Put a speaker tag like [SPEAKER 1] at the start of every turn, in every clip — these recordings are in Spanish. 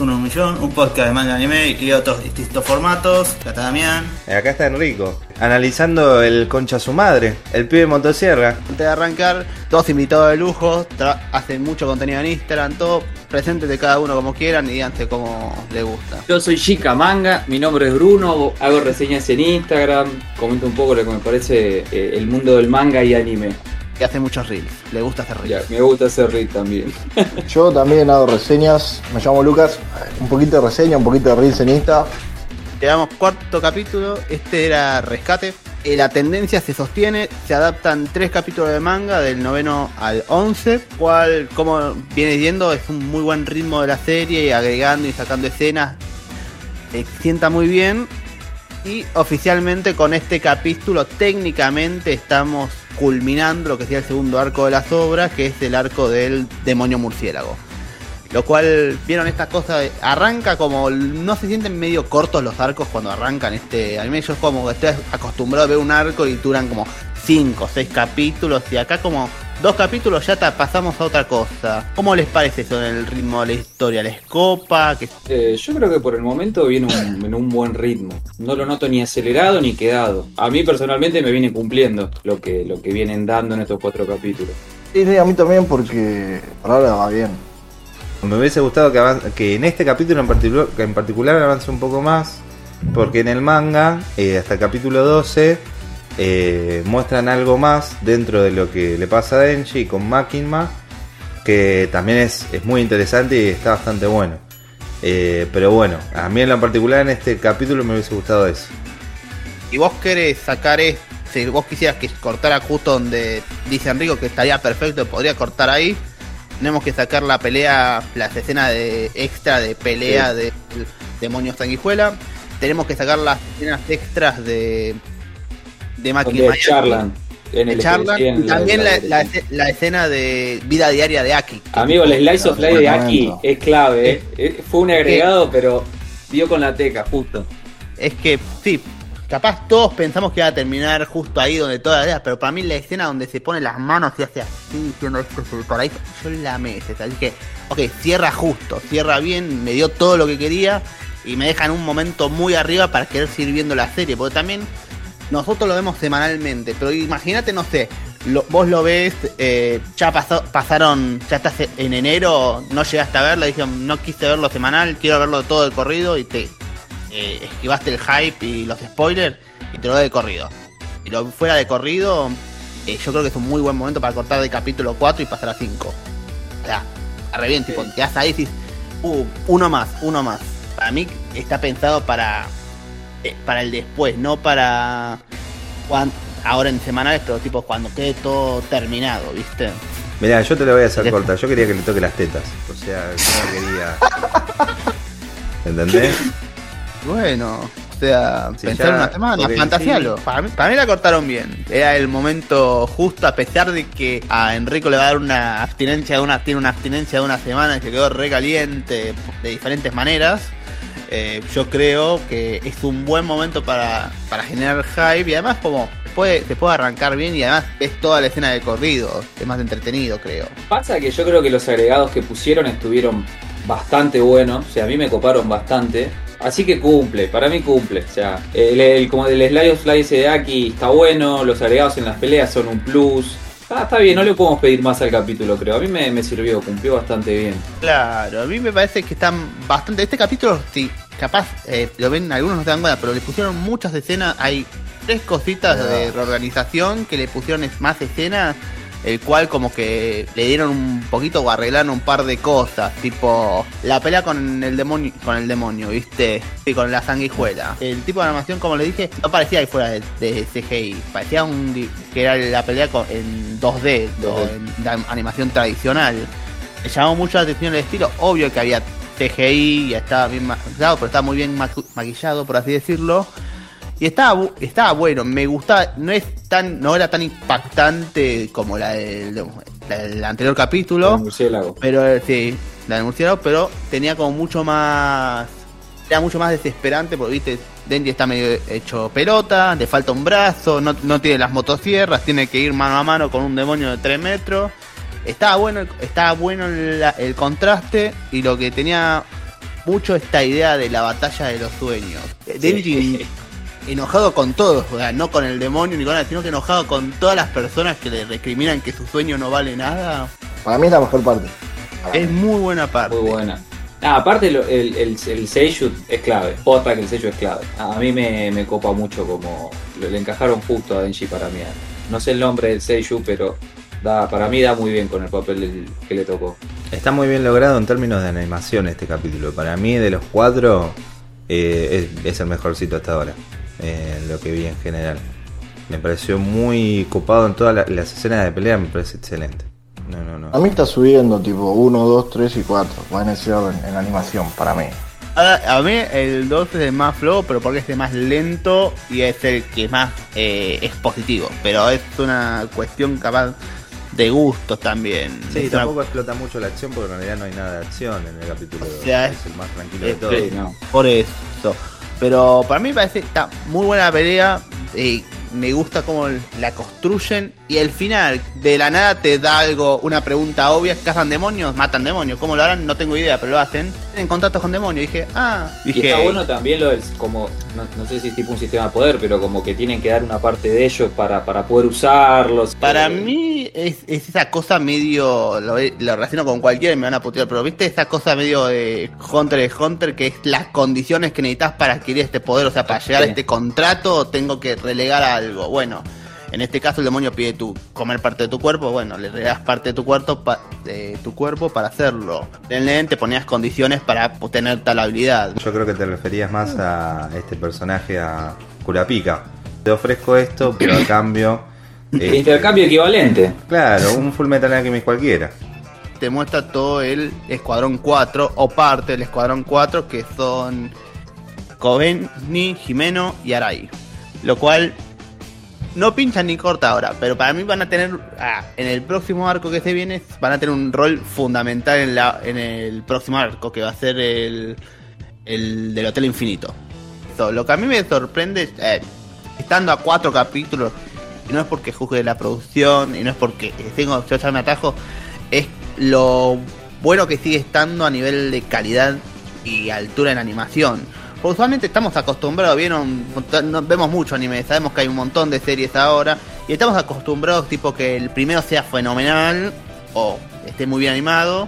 [SPEAKER 1] uno un millón, un podcast de manga anime y otros distintos formatos. Acá está Damián.
[SPEAKER 2] Acá está Enrico, analizando el concha su madre, el pibe motosierra.
[SPEAKER 3] Antes de arrancar, dos invitados de lujo, hacen mucho contenido en Instagram, todo presentes de cada uno como quieran y díganse cómo les gusta.
[SPEAKER 4] Yo soy Chica Manga, mi nombre es Bruno, hago reseñas en Instagram, comento un poco lo que me parece eh, el mundo del manga y anime.
[SPEAKER 3] Y hace muchos reels, le gusta hacer reels.
[SPEAKER 4] Ya, me gusta hacer read también.
[SPEAKER 5] Yo también hago reseñas, me llamo Lucas, un poquito de reseña, un poquito de reels en Insta.
[SPEAKER 3] Llevamos cuarto capítulo, este era Rescate. Eh, la tendencia se sostiene, se adaptan tres capítulos de manga del noveno al 11, cual, como viene viendo, es un muy buen ritmo de la serie y agregando y sacando escenas, eh, sienta muy bien. Y oficialmente con este capítulo técnicamente estamos culminando lo que sería el segundo arco de las obras, que es el arco del demonio murciélago. Lo cual, vieron esta cosa, arranca como, no se sienten medio cortos los arcos cuando arrancan este anime. Yo es como que estoy acostumbrado a ver un arco y duran como 5 o 6 capítulos y acá como dos capítulos ya ta- pasamos a otra cosa. ¿Cómo les parece eso en el ritmo de la historia? ¿Les copa? ¿Qué
[SPEAKER 4] Eh, yo creo que por el momento viene un- en un buen ritmo. No lo noto ni acelerado ni quedado. A mí personalmente me viene cumpliendo lo que, lo que vienen dando en estos cuatro capítulos.
[SPEAKER 5] Y sí, a mí también porque por ahora va bien.
[SPEAKER 2] Me hubiese gustado que, que en este capítulo en particular, que en particular avance un poco más, porque en el manga, eh, hasta el capítulo 12, eh, muestran algo más dentro de lo que le pasa a Denji con Makinma, que también es, es muy interesante y está bastante bueno. Eh, pero bueno, a mí en lo particular en este capítulo me hubiese gustado eso.
[SPEAKER 3] Si vos querés sacar esto, si vos quisieras que cortara justo donde dice Enrico que estaría perfecto, podría cortar ahí. Tenemos que sacar la pelea, las escenas de extra de pelea del demonio sanguijuela. Tenemos que sacar las escenas extras de de Maki Miami,
[SPEAKER 4] charlan. En el
[SPEAKER 3] charlan,
[SPEAKER 4] sí, en
[SPEAKER 3] y también la,
[SPEAKER 4] la-
[SPEAKER 3] la esce- la escena de vida diaria de Aki.
[SPEAKER 4] Amigo, el Slice of Life de Aki es clave. ¿eh? Eh, Fue un agregado, pero dio con la teca, justo.
[SPEAKER 3] Es que, sí, capaz todos pensamos que iba a terminar justo ahí donde todas las pero para mí la escena donde se pone las manos y hace así, diciendo esto es el paraíso, yo la escena. Así que, ok, cierra justo, cierra bien, me dio todo lo que quería y me deja en un momento muy arriba para querer seguir viendo la serie, porque también nosotros lo vemos semanalmente, pero imagínate, no sé, lo- vos lo ves, eh, ya pasó, pasaron, ya estás en enero, no llegaste a verlo, dije, no quise verlo semanal, quiero verlo todo de corrido y te eh, esquivaste el hype y los spoilers y te lo doy de corrido. Y lo fuera de corrido, eh, yo creo que es un muy buen momento para cortar de capítulo 4 y pasar a 5. O sea, a re bien, tipo, te quedas ahí y dices, uh, uno más, uno más. Para mí está pensado para, para el después, no para cuan- ahora en semanales, pero tipo cuando quede todo terminado, ¿viste?
[SPEAKER 2] Mirá, yo te lo voy a hacer corta. Yo quería que le toque las tetas. O sea, yo no quería. ¿Entendés?
[SPEAKER 3] Bueno, o sea,
[SPEAKER 2] Sí,
[SPEAKER 3] pensar
[SPEAKER 2] ya,
[SPEAKER 3] una semana, fantasealo. Para, mí, para mí la cortaron bien. Era el momento justo, a pesar de que a Enrico le va a dar una abstinencia de una, tiene una abstinencia de una semana y se quedó recaliente de diferentes maneras. Eh, yo creo que es un buen momento para, para generar hype y además como puede, se puede arrancar bien y además es toda la escena de corrido, es más entretenido creo.
[SPEAKER 4] Pasa que yo creo que los agregados que pusieron estuvieron bastante buenos, o sea, a mí me coparon bastante. Así que cumple, para mí cumple. O sea, el, como el Slide of de Aki está bueno, los agregados en las peleas son un plus. Está, está bien, no le podemos pedir más al capítulo, creo. A mí me, me sirvió, cumplió bastante bien.
[SPEAKER 3] Claro, a mí me parece que están bastante. Este capítulo, sí, capaz eh, lo ven, algunos no se dan cuenta, pero le pusieron muchas escenas. Hay tres cositas de reorganización que le pusieron más escenas, el cual, como que le dieron un poquito o arreglaron un par de cosas, tipo la pelea con el demonio, con el demonio, ¿viste? Y con la sanguijuela. El tipo de animación, como le dije, no parecía que fuera de, de CGI, parecía un, que era la pelea con- en 2D, o en la animación tradicional me llamó mucho la atención el estilo. Obvio que había CGI y estaba bien maquillado, pero estaba muy bien maqu- maquillado, por así decirlo. Y estaba, estaba bueno, me gustaba, no es tan, no era tan impactante como la del, la del anterior capítulo.
[SPEAKER 4] El murciélago.
[SPEAKER 3] Pero eh, sí, la del murciélago, pero tenía como mucho más. Era mucho más desesperante porque, viste, Denji está medio hecho pelota, le falta un brazo, no, no tiene las motosierras, tiene que ir mano a mano con un demonio de 3 metros. Estaba bueno, estaba bueno la- el contraste y lo que tenía mucho esta idea de la batalla de los sueños. Denji enojado con todos, o sea, no con el demonio ni con nada, sino que enojado con todas las personas que le recriminan que su sueño no vale nada.
[SPEAKER 5] Para mí es la mejor parte.
[SPEAKER 3] Es muy buena parte.
[SPEAKER 4] Muy buena. Ah, aparte el, el, el Seiyuu es clave. Otra que el Seiyuu es clave. A mí me, me copa mucho como le, encajaron justo a Denji para mí. No sé el nombre del Seiyuu, pero da, para mí da muy bien con el papel del- que le tocó.
[SPEAKER 2] Está muy bien logrado en términos de animación este capítulo. Para mí, de los cuatro, eh, es, es el mejorcito hasta ahora. Eh, lo que vi en general. Me pareció muy copado en todas la- las escenas de pelea, me parece excelente. No, no,
[SPEAKER 5] A
[SPEAKER 2] no.
[SPEAKER 5] mí está subiendo tipo 1, 2, 3 y 4. Va en ese orden en animación para mí.
[SPEAKER 3] Ahora, a mí el 2 es el más flojo, pero porque es el más lento y es el que más eh, es positivo. Pero es una cuestión capaz de gustos también.
[SPEAKER 2] Sí,
[SPEAKER 3] Es una-
[SPEAKER 2] tampoco explota mucho la acción porque en realidad no hay nada de acción en el capítulo 2.
[SPEAKER 3] O sea,
[SPEAKER 2] es el más tranquilo de todos.
[SPEAKER 4] No.
[SPEAKER 3] Por eso. Pero para mí parece está muy buena la pelea. eh, me gusta cómo la construyen. Y el final, de la nada te da algo, una pregunta obvia. ¿Cazan demonios? ¿Matan demonios? ¿Cómo lo harán? No tengo idea, pero lo hacen. En contacto con demonios. Dije, ah.
[SPEAKER 4] Y
[SPEAKER 3] Dije,
[SPEAKER 4] está bueno también lo del, como, no, no sé si es tipo un sistema de poder, pero como que tienen que dar una parte de ellos para, para poder usarlos.
[SPEAKER 3] Para
[SPEAKER 4] Eh,
[SPEAKER 3] mí es, es esa cosa medio, lo, lo relaciono con cualquiera y me van a putear, pero viste esa cosa medio de Hunter de Hunter, que es las condiciones que necesitas para adquirir este poder, o sea, para llegar a este contrato tengo que relegar algo. Bueno, en este caso el demonio pide tu comer parte de tu cuerpo, bueno, le regas parte de tu cuerpo, pa- de tu cuerpo para hacerlo. En el te ponías condiciones para obtener tal habilidad.
[SPEAKER 2] Yo creo que te referías más a este personaje, a Kurapika. Te ofrezco esto, pero a cambio. este,
[SPEAKER 4] Intercambio equivalente.
[SPEAKER 2] Claro, un Full Metal Alchemist cualquiera.
[SPEAKER 3] te muestra todo el Escuadrón 4 o parte del Escuadrón 4 que son Kobeni, Jimeno y Arai. Lo cual no pinchan ni corta ahora, pero para mí van a tener ah, en el próximo arco que se viene van a tener un rol fundamental en, la, en el próximo arco que va a ser el, el del Hotel Infinito. Lo que a mí me sorprende eh, estando a cuatro capítulos y no es porque juzgue la producción y no es porque tengo yo echarme atajo, es lo bueno que sigue estando a nivel de calidad y altura en animación. Usualmente estamos acostumbrados, vieron, vemos mucho anime, sabemos que hay un montón de series ahora y estamos acostumbrados tipo que el primero sea fenomenal o esté muy bien animado,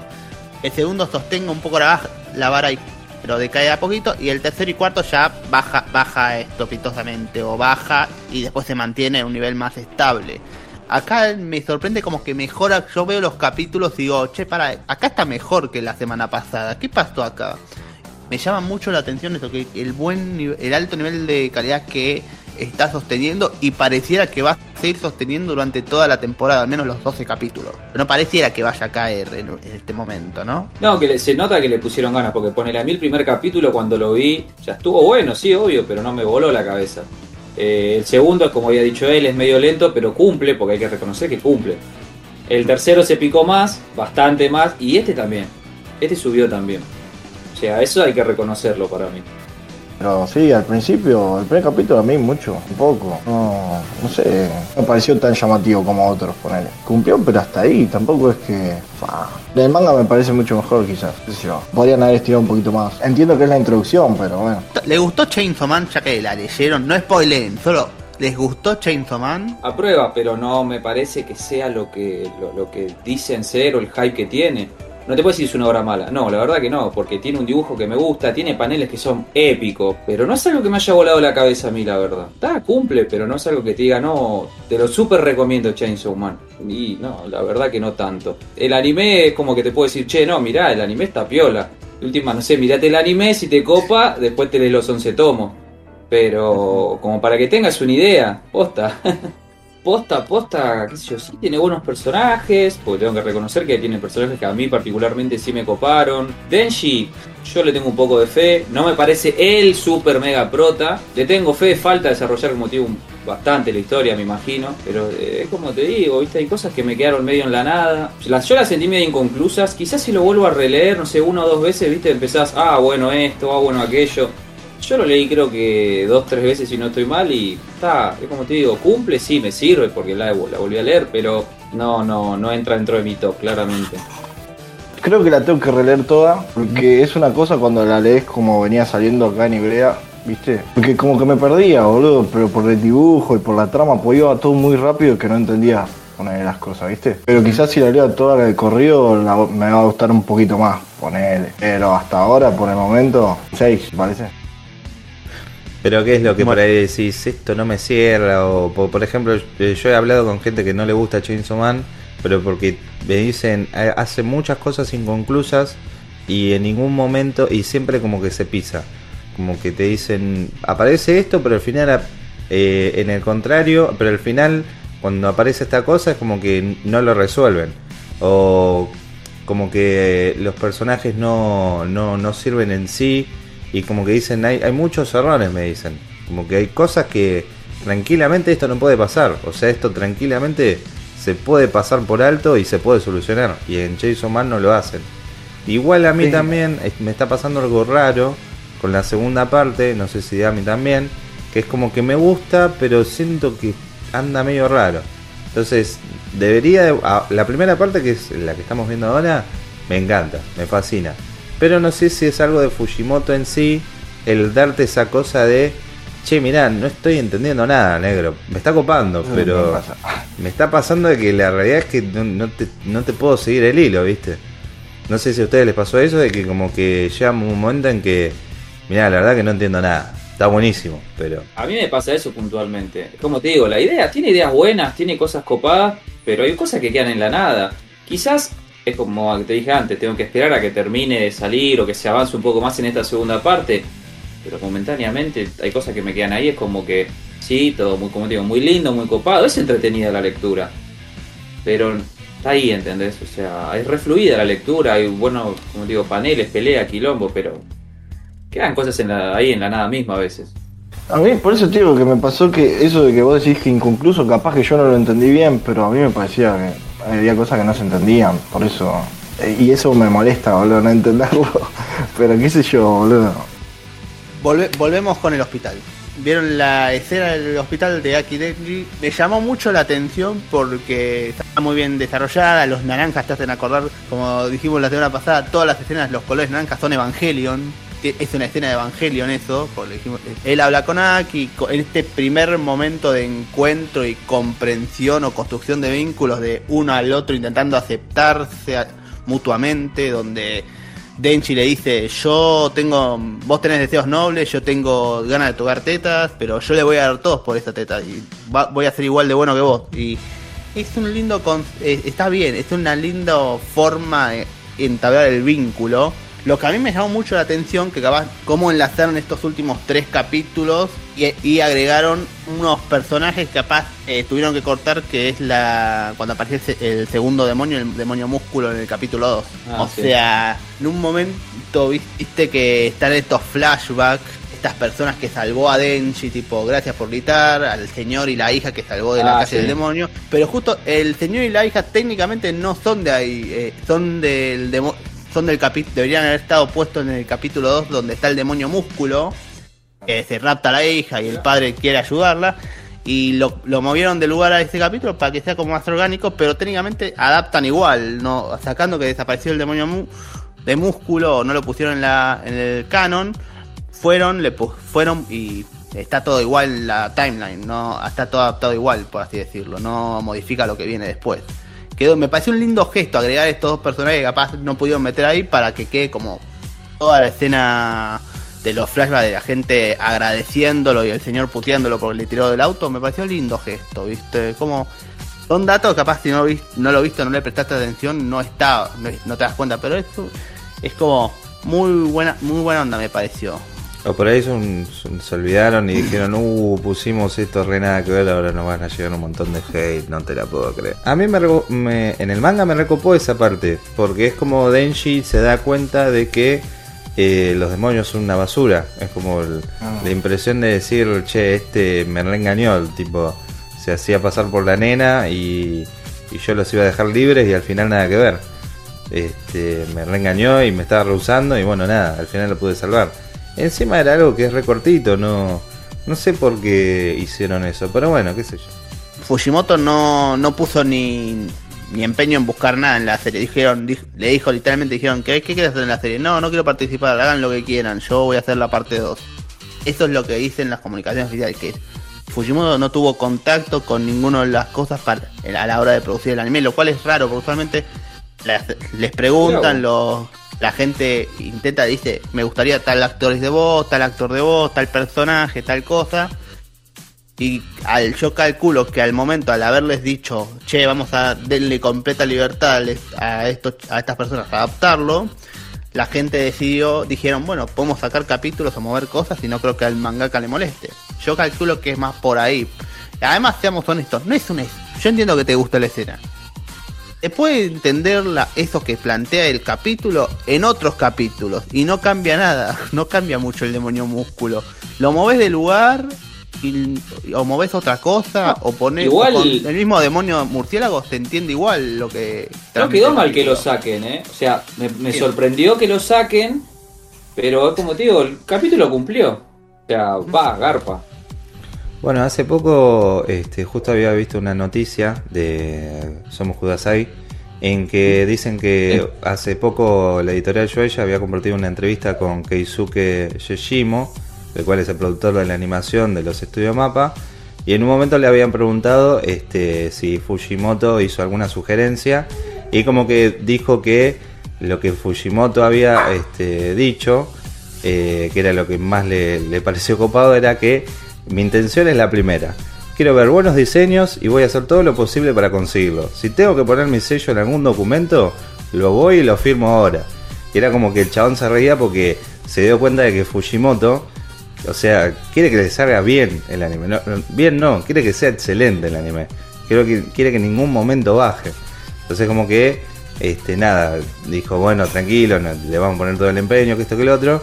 [SPEAKER 3] el segundo sostenga un poco la, la vara y pero decae a poquito y el tercero y cuarto ya baja baja estrepitosamente o baja y después se mantiene en un nivel más estable. Acá me sorprende como que mejora, yo veo los capítulos y digo, che, para, acá está mejor que la semana pasada, ¿qué pasó acá? Me llama mucho la atención eso, que el buen el alto nivel de calidad que está sosteniendo y pareciera que va a seguir sosteniendo durante toda la temporada, al menos los 12 capítulos. Pero no pareciera que vaya a caer en, este momento, ¿no?
[SPEAKER 4] No, que se nota que le pusieron ganas, porque ponele a mí el primer capítulo cuando lo vi, ya estuvo bueno, sí, obvio, pero no me voló la cabeza. Eh, el segundo, como había dicho él, es medio lento, pero cumple, porque hay que reconocer que cumple. El tercero se picó más, bastante más, y este también. Este subió también. O sea, eso hay que reconocerlo para mí.
[SPEAKER 5] Pero sí, al principio, el primer capítulo a mí mucho, un poco. No, no sé, no me pareció tan llamativo como otros, ponele. Cumplió, pero hasta ahí, tampoco es que... fa. El manga me parece mucho mejor quizás, qué sé yo. Podrían haber estirado un poquito más. Entiendo que es la introducción, pero bueno.
[SPEAKER 3] ¿Le gustó Chainsaw Man ya que la leyeron? No spoileen, solo ¿les gustó Chainsaw Man?
[SPEAKER 4] A prueba, pero no me parece que sea lo que, lo, lo que dicen ser o el hype que tiene. No te puedo decir es una obra mala, no, la verdad que no, porque tiene un dibujo que me gusta, tiene paneles que son épicos, pero no es algo que me haya volado la cabeza a mí, la verdad. Está, cumple, pero no es algo que te diga, no, te lo súper recomiendo Chainsaw Man. Y no, la verdad que no tanto. El anime es como que te puedo decir, che, no, mirá, el anime está piola. Última, no sé, mirate el anime, si te copa, después te lees los 11 tomos. Pero como para que tengas una idea, posta. posta, posta, qué sé yo, sí tiene buenos personajes, porque tengo que reconocer que tiene personajes que a mí particularmente sí me coparon. Denji, yo le tengo un poco de fe, no me parece el super mega prota, le tengo fe, falta desarrollar como motivo bastante la historia, me imagino, pero eh, es como te digo, viste, hay cosas que me quedaron medio en la nada. Yo las sentí medio inconclusas, quizás si lo vuelvo a releer, no sé, una o dos veces, viste, empezás, ah, bueno esto, ah, bueno aquello. Yo lo leí creo que dos, tres veces si no estoy mal y está, es como te digo, cumple, sí, me sirve porque la, la volví a leer, pero no, no, no entra dentro de mi top, claramente.
[SPEAKER 5] creo que la tengo que releer toda, porque es una cosa cuando la lees como venía saliendo acá en Ibrea, ¿viste? Porque como que me perdía, boludo, pero por el dibujo y por la trama, pues iba todo muy rápido que no entendía una de las cosas, ¿viste? Pero quizás si la leo toda de corrido la- me va a gustar un poquito más, ponele. Pero hasta ahora, por el momento, 6, parece.
[SPEAKER 2] Pero qué es lo que por ahí decís, esto no me cierra, o por, por ejemplo, eh, yo he hablado con gente que no le gusta Chainsaw Man, pero porque me dicen, eh, hace muchas cosas inconclusas y en ningún momento, y siempre como que se pisa, como que te dicen, aparece esto, pero al final, eh, en el contrario, pero al final, cuando aparece esta cosa es como que no lo resuelven, o como que los personajes no, no, no sirven en sí y como que dicen hay, hay muchos errores me dicen como que hay cosas que tranquilamente esto no puede pasar o sea esto tranquilamente se puede pasar por alto y se puede solucionar y en Jason Man no lo hacen igual a mí
[SPEAKER 5] Sí.
[SPEAKER 2] también me está pasando algo raro con la segunda parte no sé si a mí también que es como que me gusta pero siento que anda medio raro entonces, debería. de- la primera parte, que es la que estamos viendo ahora, me encanta, me fascina. Pero no sé si es algo de Fujimoto en sí, el darte esa cosa de. Che, mirá, no estoy entendiendo nada, negro. Me está copando,
[SPEAKER 5] que
[SPEAKER 2] pero.
[SPEAKER 5] me
[SPEAKER 2] está pasando de que la realidad es que no, no te, no te puedo seguir el hilo, ¿viste? No sé si a ustedes les pasó eso, de que como que llega un momento en que. Mirá, la verdad que no entiendo nada. Está buenísimo, pero.
[SPEAKER 4] A mí me pasa eso puntualmente. Como te digo, la idea tiene ideas buenas, tiene cosas copadas, pero hay cosas que quedan en la nada. Quizás es como te dije antes, tengo que esperar a que termine de salir o que se avance un poco más en esta segunda parte. Pero momentáneamente hay cosas que me quedan ahí, es como que sí, todo muy, como digo, muy lindo, muy copado, es entretenida la lectura. Pero está ahí, ¿entendés? O sea, es refluida la lectura, hay buenos, como digo, paneles, pelea, quilombo, pero quedan cosas en la- ahí en la nada misma a veces.
[SPEAKER 5] A mí, por eso te digo que me pasó que eso de que vos decís que inconcluso, capaz que yo no lo entendí bien, pero a mí me parecía que había cosas que no se entendían, por eso. Y eso me molesta, boludo, no entenderlo. Pero qué sé yo, boludo.
[SPEAKER 3] Volve- volvemos con el hospital. Vieron la escena del hospital de Aki Denji. Me llamó mucho la atención porque está muy bien desarrollada. Los naranjas te hacen acordar, como dijimos la semana pasada, todas las escenas, los colores naranjas son Evangelion. Es una escena de Evangelion eso, porque dijimos, él habla con Aki, en este primer momento de encuentro y comprensión o construcción de vínculos de uno al otro intentando aceptarse mutuamente, donde Denchi le dice, yo tengo, vos tenés deseos nobles, yo tengo ganas de tocar tetas, pero yo le voy a dar todos por esta teta y va- voy a ser igual de bueno que vos. Y es un lindo, eh, está bien, es una linda forma de entablar el vínculo. Lo que a mí me llamó mucho la atención, que capaz cómo enlazaron estos últimos tres capítulos y, y agregaron unos personajes que capaz eh, tuvieron que cortar, que es la cuando aparece el, se- el segundo demonio, el demonio músculo en el capítulo 2.
[SPEAKER 4] Ah,
[SPEAKER 3] o
[SPEAKER 4] sí.
[SPEAKER 3] sea, en un momento viste que están estos flashbacks, estas personas que salvó a Denji, tipo, gracias por gritar, al señor y la hija que salvó de la
[SPEAKER 4] Ah,
[SPEAKER 3] calle
[SPEAKER 4] sí.
[SPEAKER 3] del demonio. Pero justo el señor y la hija técnicamente no son de ahí, eh, son del demo- son del capítulo, deberían haber estado puestos en el capítulo 2 donde está el demonio músculo, que se rapta a la hija y el padre quiere ayudarla. Y lo, lo movieron de lugar a este capítulo para que sea como más orgánico, pero técnicamente adaptan igual, no sacando que desapareció el demonio de músculo no lo pusieron en, la, en el canon, fueron, le fueron y está todo igual en la timeline, no está todo adaptado igual, por así decirlo, no modifica lo que viene después. Quedó, me pareció un lindo gesto agregar estos dos personajes que capaz no pudieron meter ahí para que quede como toda la escena de los flashbacks de la gente agradeciéndolo y el señor puteándolo porque le tiró del auto, me pareció lindo gesto, ¿viste? Como son datos capaz si no, no lo he visto, no le prestaste atención, no está, no te das cuenta, pero esto es como muy buena, muy buena onda me pareció.
[SPEAKER 2] O por ahí son- son- se olvidaron y dijeron, uh, pusimos esto re nada que ver, ahora nos van a llegar un montón de hate, no te la puedo creer. A mí me, en el manga me recopó esa parte, porque es como Denji se da cuenta de que eh, los demonios son una basura. Es como el-
[SPEAKER 5] Ah.
[SPEAKER 2] la impresión de decir, che, este me reengañó, el tipo se hacía pasar por la nena y, y yo los iba a dejar libres y al final nada que ver. Este, me reengañó y me estaba rehusando y bueno, nada, al final lo pude salvar. Encima era algo que es recortito, no, no sé por qué hicieron eso, pero bueno, qué sé yo.
[SPEAKER 3] Fujimoto no, no puso ni, ni empeño en buscar nada en la serie. Dijeron, di- le dijo literalmente, dijeron, ¿qué, ¿qué quieres hacer en la serie? No, no quiero participar, hagan lo que quieran, yo voy a hacer la parte 2. Eso es lo que dicen las comunicaciones oficiales, que Fujimoto no tuvo contacto con ninguna de las cosas para, a la hora de producir el anime, lo cual es raro, porque usualmente les preguntan, los, la gente intenta, dice, me gustaría tal actor de voz, tal actor de voz, tal personaje, tal cosa. Y al, yo calculo que al momento, al haberles dicho, che, vamos a darle completa libertad a estos, a estas personas a adaptarlo, la gente decidió, dijeron, bueno, podemos sacar capítulos o mover cosas y no creo que al mangaka le moleste. Yo calculo que es más por ahí. Además, seamos honestos, no es una... Yo entiendo que te gusta la escena. Puede entender la- eso que plantea el capítulo en otros capítulos y no cambia nada, no cambia mucho el demonio músculo. Lo moves de lugar y, o moves otra cosa o pones
[SPEAKER 4] igual-
[SPEAKER 3] el mismo demonio murciélago se entiende igual lo que
[SPEAKER 4] No quedó mal que lo saquen, ¿eh? O sea, me, me sorprendió que lo saquen, pero como te digo, el capítulo cumplió. O sea, va, garpa.
[SPEAKER 2] Bueno, hace poco este, justo había visto una noticia de Somos Kudasai en que dicen que hace poco la editorial Shueisha había compartido una entrevista con Keisuke Yoshimo, el cual es el productor de la animación de los estudios Mapa, y en un momento le habían preguntado este, si Fujimoto hizo alguna sugerencia y como que dijo que lo que Fujimoto había este, dicho eh, que era lo que más le, le pareció copado, era que mi intención es la primera. Quiero ver buenos diseños y voy a hacer todo lo posible para conseguirlo. Si tengo que poner mi sello en algún documento, lo voy y lo firmo ahora. Y era como que el chabón se reía porque se dio cuenta de que Fujimoto, o sea, quiere que le salga bien el anime. No, bien no, quiere que sea excelente el anime. Quiero que, quiere que en ningún momento baje. Entonces como que, este, nada, dijo, bueno, tranquilo, no- le vamos a poner todo el empeño, que esto que lo otro.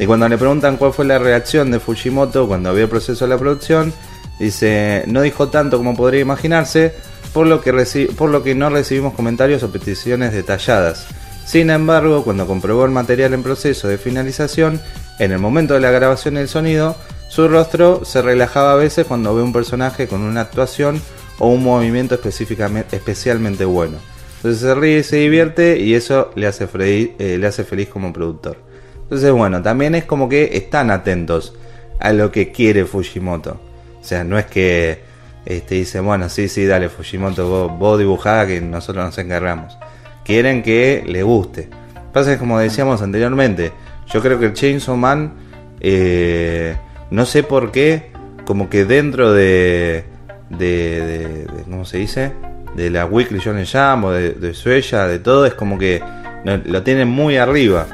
[SPEAKER 2] Y cuando le preguntan cuál fue la reacción de Fujimoto cuando vio el proceso de la producción, dice, no dijo tanto como podría imaginarse, por lo que, reci- por lo que no recibimos comentarios o peticiones detalladas. Sin embargo, cuando comprobó el material en proceso de finalización, en el momento de la grabación del sonido, su rostro se relajaba a veces cuando ve un personaje con una actuación o un movimiento específicamente, especialmente bueno. Entonces se ríe y se divierte y eso le hace, eh, le hace feliz como productor. Entonces bueno, también es como que están atentos a lo que quiere Fujimoto. O sea, no es que este, dice, bueno, sí, sí, dale Fujimoto, vos, vos que nosotros nos encargamos. Quieren que le guste. Pasa que como decíamos anteriormente, yo creo que el Chainsaw Man, eh, no sé por qué, como que dentro de, de, de- ¿cómo se dice? De la Weekly Shonen Jump o de, de Suella, de todo, es como que lo tienen muy arriba.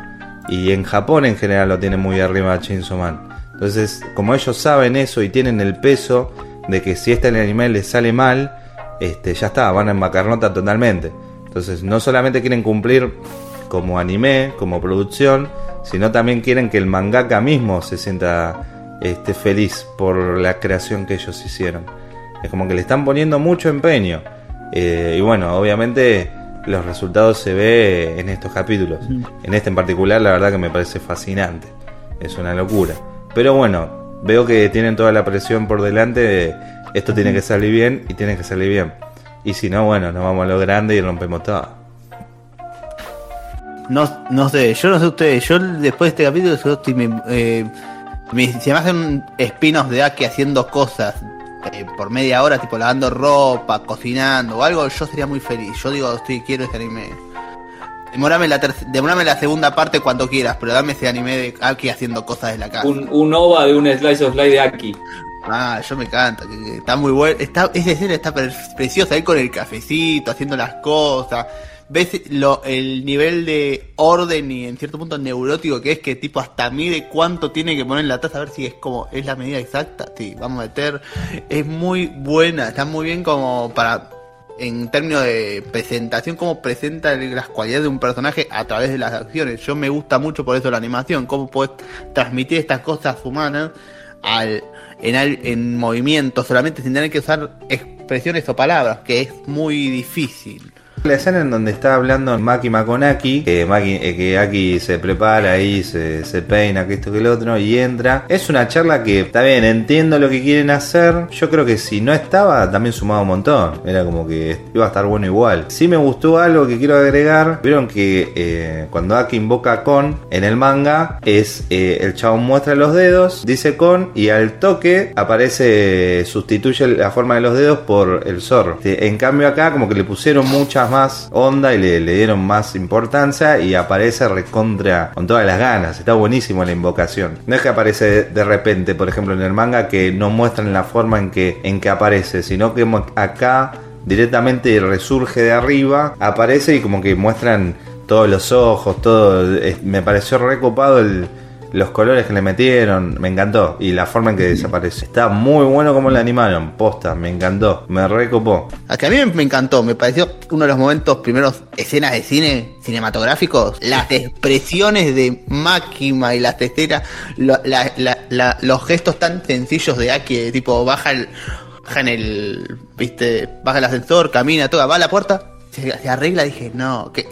[SPEAKER 2] Y en Japón en general lo tienen muy arriba Chainsaw Man. Entonces, como ellos saben eso y tienen el peso de que si este anime les sale mal, este, ya está, van en macarnota totalmente. Entonces, no solamente quieren cumplir como anime, como producción, sino también quieren que el mangaka mismo se sienta este, feliz por la creación que ellos hicieron. Es como que le están poniendo mucho empeño. Eh, y bueno, obviamente los resultados se ve en estos capítulos. En este en particular, la verdad que me parece fascinante. Es una locura. Pero bueno, veo que tienen toda la presión por delante de esto tiene que salir bien y tiene que salir bien. Y si no, bueno, nos vamos a lo grande y rompemos todo.
[SPEAKER 3] No, no sé, yo no sé ustedes, yo después de este capítulo yo estoy, me, eh, me- si me hacen espinos de Aki haciendo cosas eh, por media hora, tipo lavando ropa, cocinando o algo, yo sería muy feliz. Yo digo, estoy, quiero este anime. Demorame la, demorame la segunda parte cuando quieras, pero dame ese anime de Aki haciendo cosas de la casa.
[SPEAKER 4] Un, un OVA de un Slice of Life de Aki.
[SPEAKER 3] Ah, yo me encanta, está muy bueno, está, esa escena está pre- preciosa, ahí con el cafecito, haciendo las cosas, ves lo, el nivel de orden y en cierto punto neurótico que es que tipo hasta mide cuánto tiene que poner en la taza a ver si es como, es la medida exacta, sí, vamos a meter, es muy buena, está muy bien como para, en términos de presentación, cómo presenta las cualidades de un personaje a través de las acciones, yo me gusta mucho por eso la animación, cómo puedes transmitir estas cosas humanas al, en, al- en movimiento solamente sin tener que usar expresiones o palabras, que es muy difícil.
[SPEAKER 2] La escena en donde está hablando Makima con Aki, que, Maki, eh, que Aki se prepara ahí, se, se peina, que esto que el otro, y entra. Es una charla que, está bien, entiendo lo que quieren hacer. Yo creo que si no estaba, también sumaba un montón. Era como que iba a estar bueno igual. Sí me gustó algo que quiero agregar. Vieron que eh, cuando Aki invoca a Kon en el manga, es eh, el chabón muestra los dedos, dice Kon, y al toque aparece, sustituye la forma de los dedos por el zorro. En cambio acá como que le pusieron muchas más onda y le, dieron más importancia y aparece recontra con todas las ganas. Está buenísimo la invocación. No es que aparece de, repente, por ejemplo, en el manga que no muestran la forma en que, en que aparece, sino que acá directamente resurge de arriba, aparece y como que muestran todos los ojos, todo. me pareció recopado el, los colores que le metieron, me encantó. Y la forma en que desaparece. Está muy bueno como lo animaron, posta, me encantó, me recopó.
[SPEAKER 3] A que a mí me- encantó, me pareció uno de los momentos, primeros escenas de cine cinematográficos, las expresiones de Máquina y las testeras, lo- la- la- la- los gestos tan sencillos de Aki, tipo baja el, baja en el, viste, baja el ascensor, camina, toda, va a la puerta, se, se arregla, dije, no, que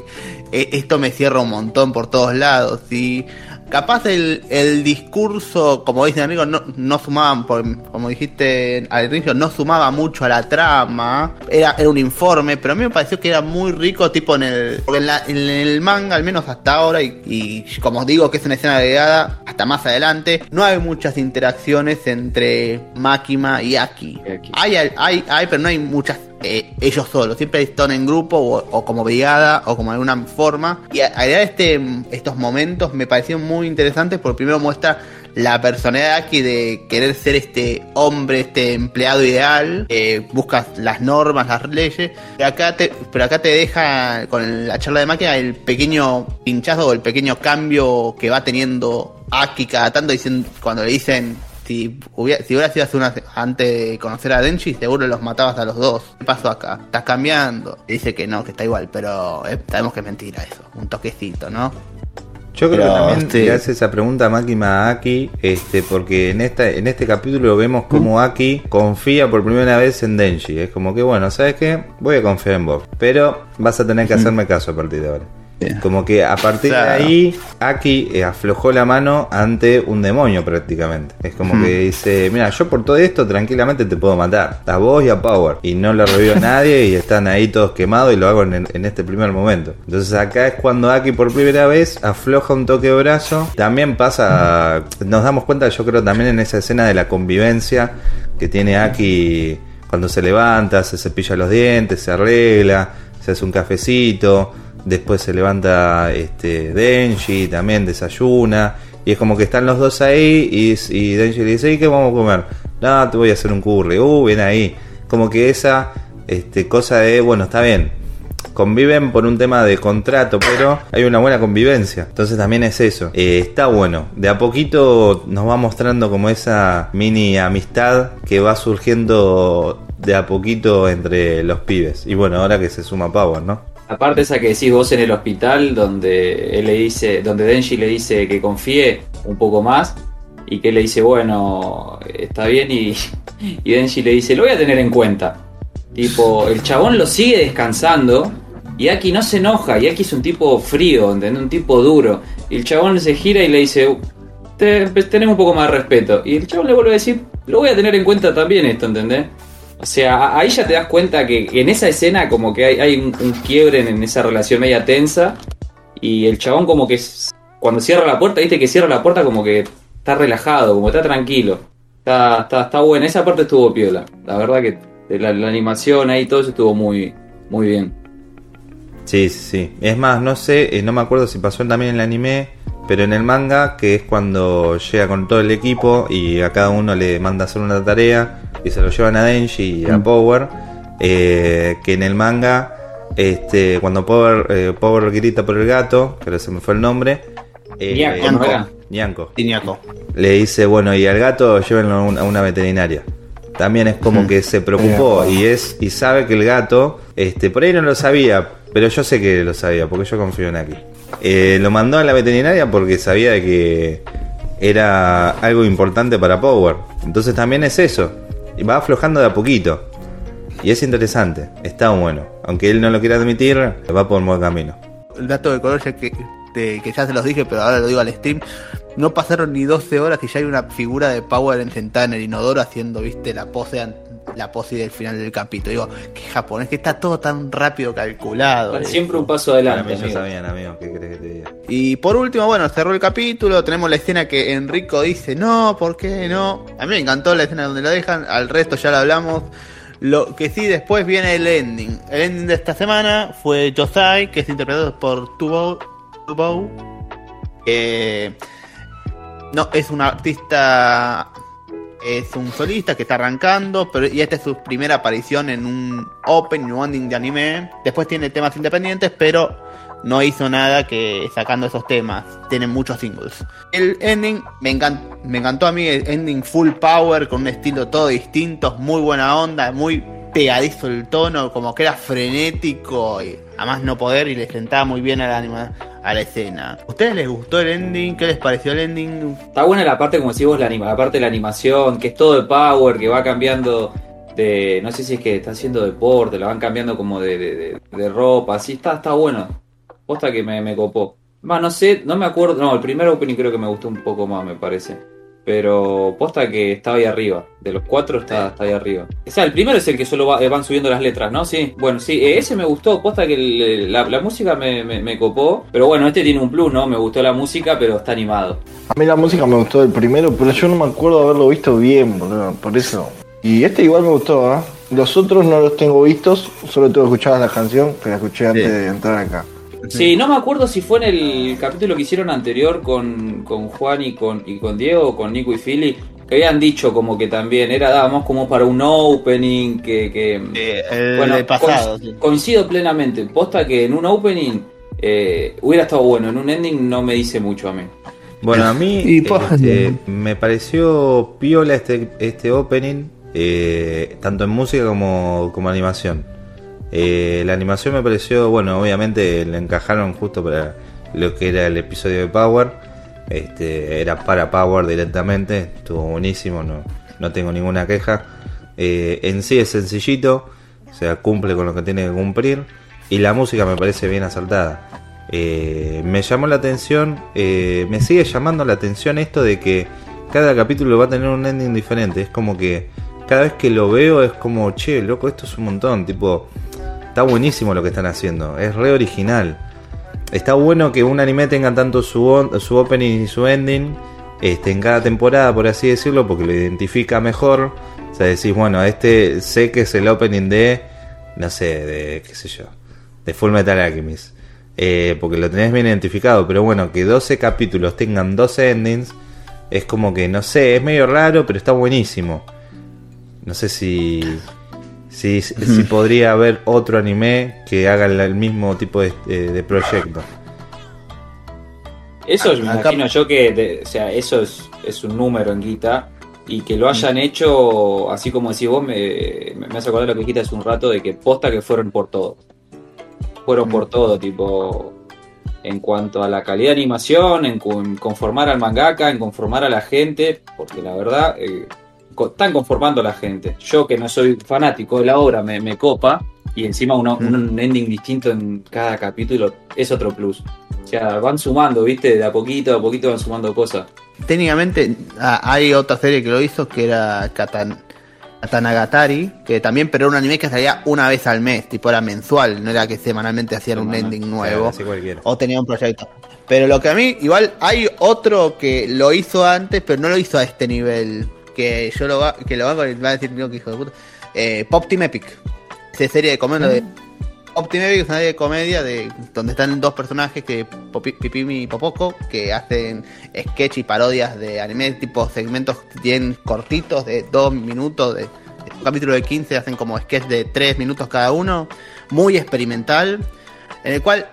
[SPEAKER 3] eh, esto me cierra un montón por todos lados y capaz el, el discurso, como dicen amigos, no, no sumaban, por- como dijiste al inicio, no sumaba mucho a la trama, era, era un informe, pero a mí me pareció que era muy rico, tipo en el, porque en, la- en el manga, al menos hasta ahora, y, y como os digo que es una escena agregada, hasta más adelante, no hay muchas interacciones entre Makima y Aki.
[SPEAKER 4] Aki.
[SPEAKER 3] Hay, hay, hay, pero no hay muchas eh, ellos solos. Siempre están en grupo o, como brigada o como de alguna forma. Y agregar este, estos momentos me pareció muy interesantes porque primero muestra la personalidad Aki de querer ser este hombre, este empleado ideal, eh, buscas las normas, las leyes, pero acá te, pero acá te deja con la charla de máquina el pequeño pinchazo o el pequeño cambio que va teniendo Aki cada tanto diciendo, cuando le dicen si hubiera, si hubiera sido hace una, antes de conocer a Denji, seguro los matabas a los dos. ¿Qué pasó acá? ¿Estás cambiando? Y dice que no, que está igual, pero eh, sabemos que es mentira eso. Un toquecito, ¿no?
[SPEAKER 2] Yo creo
[SPEAKER 5] Pero,
[SPEAKER 2] que también
[SPEAKER 5] este-
[SPEAKER 2] le hace esa pregunta a Makima a Aki, este, porque en esta, en este capítulo vemos como Aki confía por primera vez en Denji. Es como que bueno, ¿sabes qué? Voy a confiar en vos. Pero vas a tener que hacerme caso a partir de ahora. Como que a partir
[SPEAKER 3] Claro.
[SPEAKER 2] de ahí, Aki eh, aflojó la mano ante un demonio prácticamente. Es como que dice, mira, yo por todo esto tranquilamente te puedo matar. A vos y a Power. Y no lo revivió nadie y están ahí todos quemados y lo hago en, en este primer momento. Entonces acá es cuando Aki por primera vez afloja un toque de brazo. También pasa, nos damos cuenta yo creo también en esa escena de la convivencia que tiene Aki cuando se levanta, se cepilla los dientes, se arregla, se hace un cafecito, después se levanta este Denji, también desayuna, y es como que están los dos ahí y, Denji le dice, ¿y qué vamos a comer? No, te voy a hacer un curry, uh, bien ahí. Como que esa este, cosa de, bueno, está bien, conviven por un tema de contrato, pero hay una buena convivencia. Entonces también es eso. Eh, está bueno. De a poquito nos va mostrando como esa mini amistad que va surgiendo de a poquito entre los pibes. Y bueno, ahora que se suma Power, ¿no?
[SPEAKER 4] Aparte esa que decís vos en el hospital, donde él le dice, donde Denji le dice que confíe un poco más y que él le dice, bueno, está bien y, y Denji le dice, lo voy a tener en cuenta. Tipo, el chabón lo sigue descansando y Aki no se enoja y Aki es un tipo frío, ¿entendés? Un tipo duro. Y el chabón se gira y le dice, "Te- tenemos un poco más de respeto. Y el chabón le vuelve a decir, lo voy a tener en cuenta también esto, ¿entendés? O sea, ahí ya te das cuenta que en esa escena como que hay, un, quiebre en, esa relación media tensa y el chabón como que cuando cierra la puerta, viste que cierra la puerta como que está relajado, como está tranquilo. Está, está, está buena, esa parte estuvo piola. La verdad que la, la animación ahí todo eso estuvo muy, muy bien.
[SPEAKER 2] Sí, sí. Es más, no sé, eh, no me acuerdo si pasó también en el anime, pero en el manga, que es cuando llega con todo el equipo y a cada uno le manda a hacer una tarea y se lo llevan a Denji y a Power, eh, que en el manga, este, cuando Power, eh, Power grita por el gato, que se me fue el nombre, eh.
[SPEAKER 4] Nyako.
[SPEAKER 3] Tiniaco.
[SPEAKER 2] le dice, bueno, y al gato llévenlo a un- a una veterinaria. También es como que se preocupó y es y sabe que el gato, este, por ahí no lo sabía, pero yo sé que lo sabía porque yo confío en aquí. Eh, lo mandó a la veterinaria porque sabía que era algo importante para Power. Entonces también es eso. Y va aflojando de a poquito. Y es interesante, está bueno. Aunque él no lo quiera admitir, va por buen camino.
[SPEAKER 3] El dato de color ya que, que ya se los dije, pero ahora lo digo al stream. No pasaron ni 12 horas y ya hay una figura de Power en sentada en el inodoro haciendo, viste, la pose la pose del final del capítulo. Digo, que japonés, que está todo tan rápido calculado. Eh.
[SPEAKER 4] siempre un paso adelante. amigo.
[SPEAKER 2] sabían, amigo, ¿qué crees que te diga?
[SPEAKER 3] Y por último, bueno, cerró el capítulo, tenemos la escena que Enrico dice, no, ¿por qué no? A mí me encantó la escena donde lo dejan, al resto ya lo hablamos. Lo que sí, después viene el ending. El ending de esta semana fue Josai, que es interpretado por Tubo. Tubo que no, es un artista, es un solista que está arrancando, pero y esta es su primera aparición en un open o ending de anime. Después tiene temas independientes, pero no hizo nada que sacando esos temas. Tiene muchos singles. El ending me, encan- me encantó a mí, el ending full power, con un estilo todo distinto, muy buena onda, muy pegadizo el tono, como que era frenético y a más no poder y le sentaba muy bien a la, anima- a la escena. ¿A ustedes les gustó el ending? ¿Qué les pareció el ending?
[SPEAKER 4] Está buena la parte, como decís vos, la, anima- la parte de la animación, que es todo de power, que va cambiando de. No sé si es que está haciendo deporte, la van cambiando como de, de, de- de ropa, así está, está bueno. Posta que me, me copó. Más, no sé, no me acuerdo. No, el primer opening creo que me gustó un poco más, me parece. Pero posta que estaba ahí arriba. De los cuatro está, está ahí arriba. O sea, el primero es el que solo va- eh, van subiendo las letras, ¿no? Sí. Bueno, sí, eh, ese me gustó. Posta que el- la, la música me, me, me copó. Pero bueno, este tiene un plus, ¿no? Me gustó la música, pero está animado.
[SPEAKER 5] A mí la música me gustó del primero, pero yo no me acuerdo de haberlo visto bien, boludo, por eso. Y este igual me gustó, ¿ah? Los otros no los tengo vistos, solo tengo escuchado la canción, que la escuché antes
[SPEAKER 3] Sí.
[SPEAKER 5] de entrar acá.
[SPEAKER 4] Sí, no me acuerdo si fue en el capítulo que hicieron anterior con, con Juan y con, y con Diego, con Nico y Philly, que habían dicho como que también era, dábamos como para un opening, que... que
[SPEAKER 3] el
[SPEAKER 4] bueno,
[SPEAKER 3] pasado. sí.
[SPEAKER 4] coincido plenamente, posta que en un opening eh, hubiera estado bueno, en un ending no me dice mucho a mí.
[SPEAKER 2] Bueno, a mí
[SPEAKER 3] Y po-
[SPEAKER 2] este, me pareció piola este, este opening, eh, tanto en música como, como animación. Eh, la animación me pareció, bueno, obviamente le encajaron justo para lo que era el episodio de Power. Este, era para Power directamente, estuvo buenísimo, no, no tengo ninguna queja. Eh, en sí es sencillito, o sea, cumple con lo que tiene que cumplir. Y la música me parece bien acertada. Eh, me llamó la atención, me sigue llamando la atención esto de que cada capítulo va a tener un ending diferente. Es como que cada vez que lo veo es como, che, loco, esto es un montón. Tipo, está buenísimo lo que están haciendo, es re original. Está bueno que un anime tenga tanto su, su opening y su ending este, en cada temporada, por así decirlo, porque lo identifica mejor. O sea, decís, bueno, este sé que es el opening de, no sé, de, qué sé yo, de Full Metal Alchemist. Eh, porque lo tenés bien identificado, pero bueno, que 12 capítulos tengan 12 endings, es como que, no sé, es medio raro, pero está buenísimo. No sé si, si, si podría haber otro anime que haga el, mismo tipo de, de- de proyecto.
[SPEAKER 4] Eso me
[SPEAKER 3] Acá-
[SPEAKER 4] imagino yo que, de- o sea, eso es, es un número en guita. Y que lo hayan hecho, así como decís vos, me, me hace acordar lo que dijiste hace un rato, de que posta que fueron por todo. Fueron por todo, tipo, en cuanto a la calidad de animación, en, cu- en conformar al mangaka, en conformar a la gente, porque la verdad, eh, están conformando a la gente. Yo que no soy fanático de la obra, me, me copa, y encima uno- un ending distinto en cada capítulo es otro plus. O sea, van sumando, ¿viste? De a poquito, de a poquito van sumando cosas.
[SPEAKER 3] Técnicamente hay otra serie que lo hizo que era Katan, Katanagatari, que también, pero era un anime que salía una vez al mes, tipo era mensual, no era que semanalmente hacían un ending nuevo o tenía un proyecto. Pero lo que a mí, igual hay otro que lo hizo antes, pero no lo hizo a este nivel. Que yo lo va, que lo va, va a decir no, que hijo de puta. Eh, Pop Team Epic. Esa serie de comedia de. Pop Team Epic es una serie de comedia de donde están dos personajes que Popi- Pipimi y Popoco que hacen sketch y parodias de anime, tipo segmentos bien cortitos de dos minutos, de, de un capítulo de 15 hacen como sketch de tres minutos cada uno, muy experimental, en el cual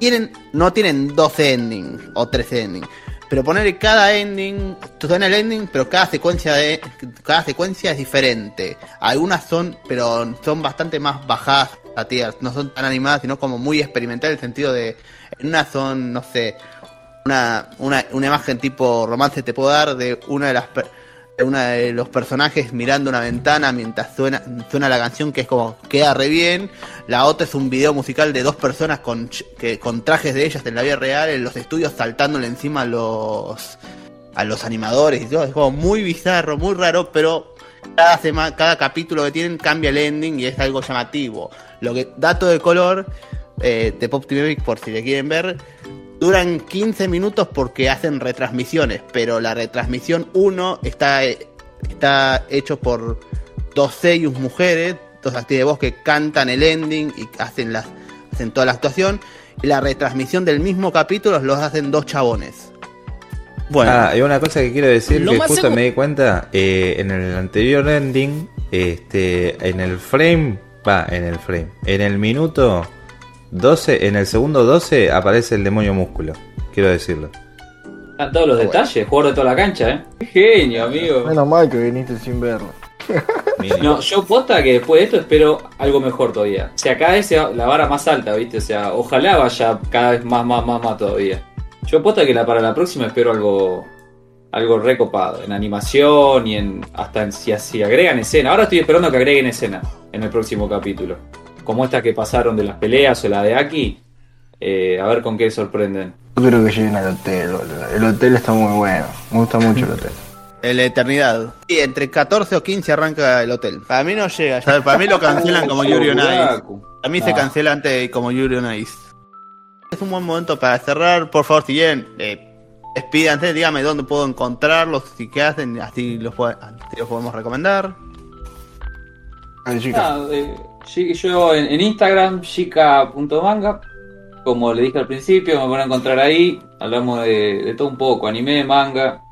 [SPEAKER 3] tienen, no tienen 12 endings o 13 endings. Pero poner cada ending, en el ending, pero cada secuencia de cada secuencia es diferente. Algunas son, pero son bastante más bajadas a tiers, no son tan animadas, sino como muy experimental en el sentido de en una son, no sé, una, una, una imagen tipo romance te puedo dar de una de las una de los personajes mirando una ventana mientras suena, suena la canción que es como queda re bien. La otra es un video musical de dos personas con, que, con trajes de ellas en la vida real en los estudios saltándole encima a los a los animadores y todo. Es como muy bizarro, muy raro, pero cada semana, cada capítulo que tienen cambia el ending y es algo llamativo. Lo que dato de color eh, de Pop TV por si le quieren ver duran 15 minutos porque hacen retransmisiones, pero la retransmisión 1 está, eh, está hecho por dos seiyus mujeres, dos actrices de voz que cantan el ending y hacen, las, hacen toda la actuación. Y la retransmisión del mismo capítulo los hacen dos chabones. Bueno,
[SPEAKER 2] Ah, hay una cosa que quiero decir que justo
[SPEAKER 6] seguro-
[SPEAKER 2] me di cuenta eh, en el anterior ending, este, en el frame, va, en el frame, en el minuto 12, en el segundo 12 aparece el demonio músculo. Quiero decirlo.
[SPEAKER 4] Están todos los detalles, jugador de toda la cancha, ¿eh? Qué genio, amigo.
[SPEAKER 5] Menos mal que viniste sin verlo.
[SPEAKER 4] No, yo posta que después de esto espero algo mejor todavía. O sea, cada vez la vara más alta, ¿viste? O sea, ojalá vaya cada vez más, más, más, más todavía. Yo posta que la, para la próxima espero algo algo recopado, en animación y en hasta en, si, si agregan escena. Ahora estoy esperando que agreguen escena en el próximo capítulo. Como estas que pasaron de las peleas o la de Aki. Eh, a ver con qué sorprenden.
[SPEAKER 5] Yo creo que lleguen al hotel, boludo. El hotel está muy bueno. Me gusta mucho el hotel.
[SPEAKER 3] en la eternidad. Y entre 14 o 15 arranca el hotel. Para mí no llega. Para mí lo cancelan como Yuri on Ice. A mí se
[SPEAKER 4] Ah.
[SPEAKER 3] cancela antes como Yuri on Ice. Es un buen momento para cerrar. Por favor, si quieren, eh, despídanse, díganme dónde puedo encontrarlos, si qué hacen, así los, así los podemos recomendar.
[SPEAKER 4] Nada, eh, sí, yo en, en Instagram, chica.manga, como le dije al principio, me van a encontrar ahí. Hablamos de, de todo un poco, anime, manga.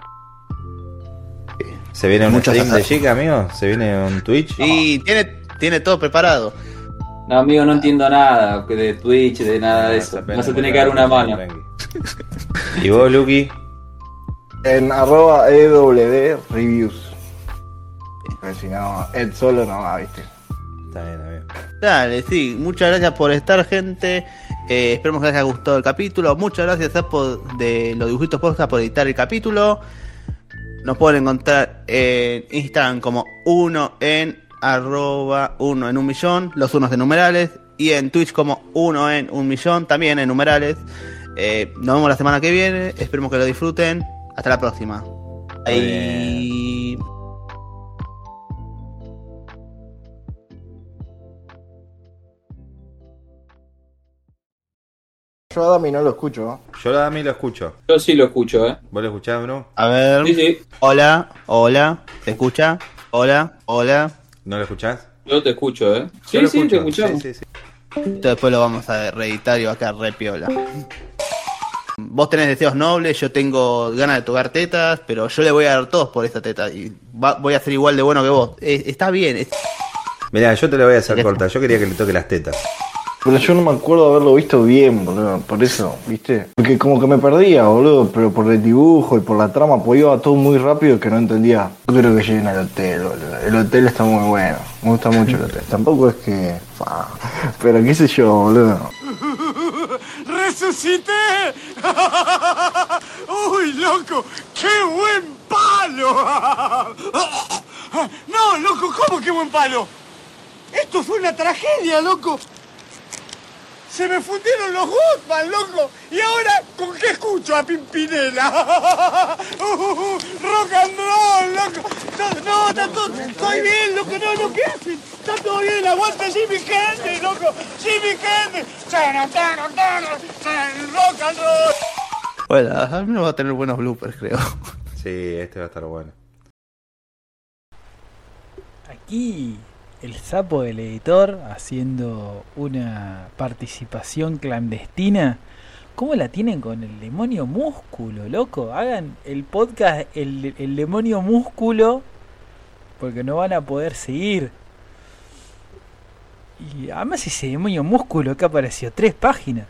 [SPEAKER 2] ¿Se viene un stream de chica, amigo? ¿Se viene un Twitch?
[SPEAKER 3] Y tiene, tiene todo preparado.
[SPEAKER 4] No, amigo, no entiendo nada de Twitch, de nada de
[SPEAKER 2] Ah,
[SPEAKER 4] eso. Vas a tener que dar una mano.
[SPEAKER 2] ¿Y vos, Lucky?
[SPEAKER 5] En arroba EWD Reviews. Porque si no, Ed solo no va, viste.
[SPEAKER 2] Está bien, amigo.
[SPEAKER 3] Dale, sí, muchas gracias por estar, gente. Eh, esperemos que les haya gustado el capítulo. Muchas gracias a de los dibujitos podcast por editar el capítulo. Nos pueden encontrar en Instagram como uno en arroba uno en un millón, los unos de numerales, y en Twitch como uno en un millón, también en numerales. Eh, nos vemos la semana que viene, esperemos que lo disfruten. Hasta la próxima. Ahí.
[SPEAKER 5] Yo a Dami no lo escucho.
[SPEAKER 2] Yo a mí lo escucho.
[SPEAKER 4] Yo sí lo escucho, ¿eh?
[SPEAKER 2] ¿Vos lo escuchás, Bruno?
[SPEAKER 3] A ver.
[SPEAKER 4] Sí, sí,
[SPEAKER 3] Hola, hola, ¿se escucha? Hola, hola.
[SPEAKER 2] ¿No lo escuchás?
[SPEAKER 4] yo te escucho, ¿eh? Sí, sí, te
[SPEAKER 2] escucho.
[SPEAKER 4] escuchamos.
[SPEAKER 2] Sí, sí, sí.
[SPEAKER 3] Esto después lo vamos a reeditar y va a quedar re piola. Vos tenés deseos nobles, yo tengo ganas de tocar tetas, pero yo le voy a dar todos por esta teta y va- voy a ser igual de bueno que vos. Eh, está bien, es-
[SPEAKER 2] Mirá, yo te lo voy a hacer corta. Yo quería que le toque las tetas.
[SPEAKER 5] Pero yo no me acuerdo haberlo visto bien, boludo. Por eso, ¿viste? Porque como que me perdía, boludo. Pero por el dibujo y por la trama, pues iba todo muy rápido que no entendía. Yo creo que lleguen al hotel, boludo. El hotel está muy bueno. Me gusta mucho el hotel. Tampoco es que... fa, Pero qué sé yo, boludo.
[SPEAKER 7] ¡Resucité! ¡Uy, loco! ¡Qué buen palo! No, loco, ¿cómo qué buen palo? Esto fue una tragedia, loco. Se me fundieron los Goodman, loco. Y ahora, ¿con qué escucho a Pimpinela? Uh, rock and roll, loco. No, no, está todo, estoy bien, loco. No, no, ¿qué hacen? Está todo bien, aguanta Jimmy Kennedy, loco. Jimmy Kennedy. Rock and roll.
[SPEAKER 3] bueno, al menos va a tener buenos bloopers, creo.
[SPEAKER 2] Sí, este va a estar bueno.
[SPEAKER 6] Aquí el sapo del editor haciendo una participación clandestina. ¿Cómo la tienen con el demonio músculo, loco? Hagan el podcast el, demonio músculo porque no van a poder seguir. Y además ese demonio músculo que apareció tres páginas.